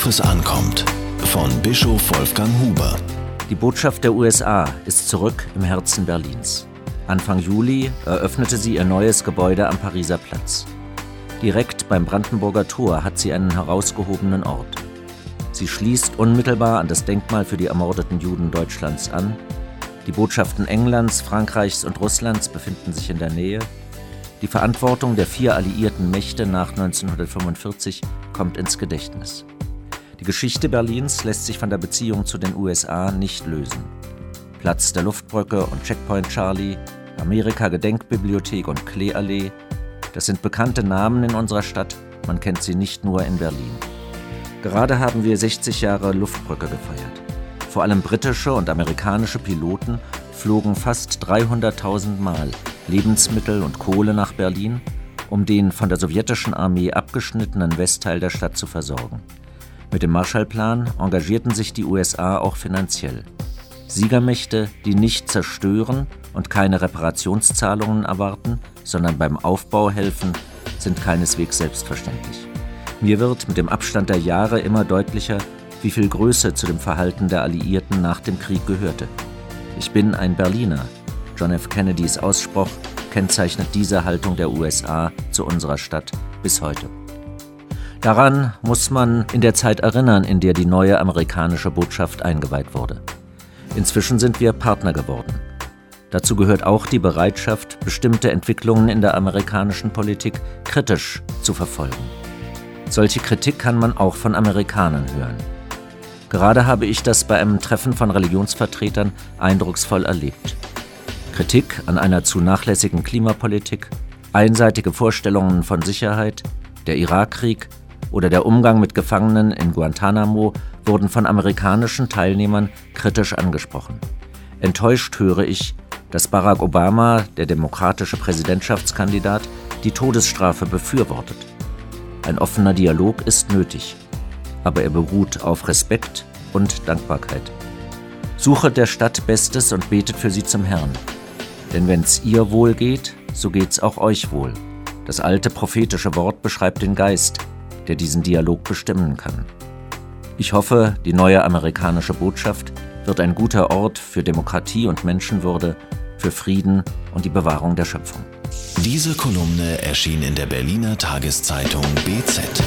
Worauf es ankommt. Von Bischof Wolfgang Huber. Die Botschaft der USA ist zurück im Herzen Berlins. Anfang Juli eröffnete sie ihr neues Gebäude am Pariser Platz. Direkt beim Brandenburger Tor hat sie einen herausgehobenen Ort. Sie schließt unmittelbar an das Denkmal für die ermordeten Juden Deutschlands an. Die Botschaften Englands, Frankreichs und Russlands befinden sich in der Nähe. Die Verantwortung der vier alliierten Mächte nach 1945 kommt ins Gedächtnis. Die Geschichte Berlins lässt sich von der Beziehung zu den USA nicht lösen. Platz der Luftbrücke und Checkpoint Charlie, Amerika-Gedenkbibliothek und Kleeallee, das sind bekannte Namen in unserer Stadt, man kennt sie nicht nur in Berlin. Gerade haben wir 60 Jahre Luftbrücke gefeiert. Vor allem britische und amerikanische Piloten flogen fast 300.000 Mal Lebensmittel und Kohle nach Berlin, um den von der sowjetischen Armee abgeschnittenen Westteil der Stadt zu versorgen. Mit dem Marshallplan engagierten sich die USA auch finanziell. Siegermächte, die nicht zerstören und keine Reparationszahlungen erwarten, sondern beim Aufbau helfen, sind keineswegs selbstverständlich. Mir wird mit dem Abstand der Jahre immer deutlicher, wie viel Größe zu dem Verhalten der Alliierten nach dem Krieg gehörte. Ich bin ein Berliner. John F. Kennedys Ausspruch kennzeichnet diese Haltung der USA zu unserer Stadt bis heute. Daran muss man in der Zeit erinnern, in der die neue amerikanische Botschaft eingeweiht wurde. Inzwischen sind wir Partner geworden. Dazu gehört auch die Bereitschaft, bestimmte Entwicklungen in der amerikanischen Politik kritisch zu verfolgen. Solche Kritik kann man auch von Amerikanern hören. Gerade habe ich das bei einem Treffen von Religionsvertretern eindrucksvoll erlebt. Kritik an einer zu nachlässigen Klimapolitik, einseitige Vorstellungen von Sicherheit, der Irakkrieg oder der Umgang mit Gefangenen in Guantanamo wurden von amerikanischen Teilnehmern kritisch angesprochen. Enttäuscht höre ich, dass Barack Obama, der demokratische Präsidentschaftskandidat, die Todesstrafe befürwortet. Ein offener Dialog ist nötig, aber er beruht auf Respekt und Dankbarkeit. Suche der Stadt Bestes und betet für sie zum Herrn. Denn wenn's ihr wohl geht, so geht's auch euch wohl. Das alte prophetische Wort beschreibt den Geist, der diesen Dialog bestimmen kann. Ich hoffe, die neue amerikanische Botschaft wird ein guter Ort für Demokratie und Menschenwürde, für Frieden und die Bewahrung der Schöpfung. Diese Kolumne erschien in der Berliner Tageszeitung BZ.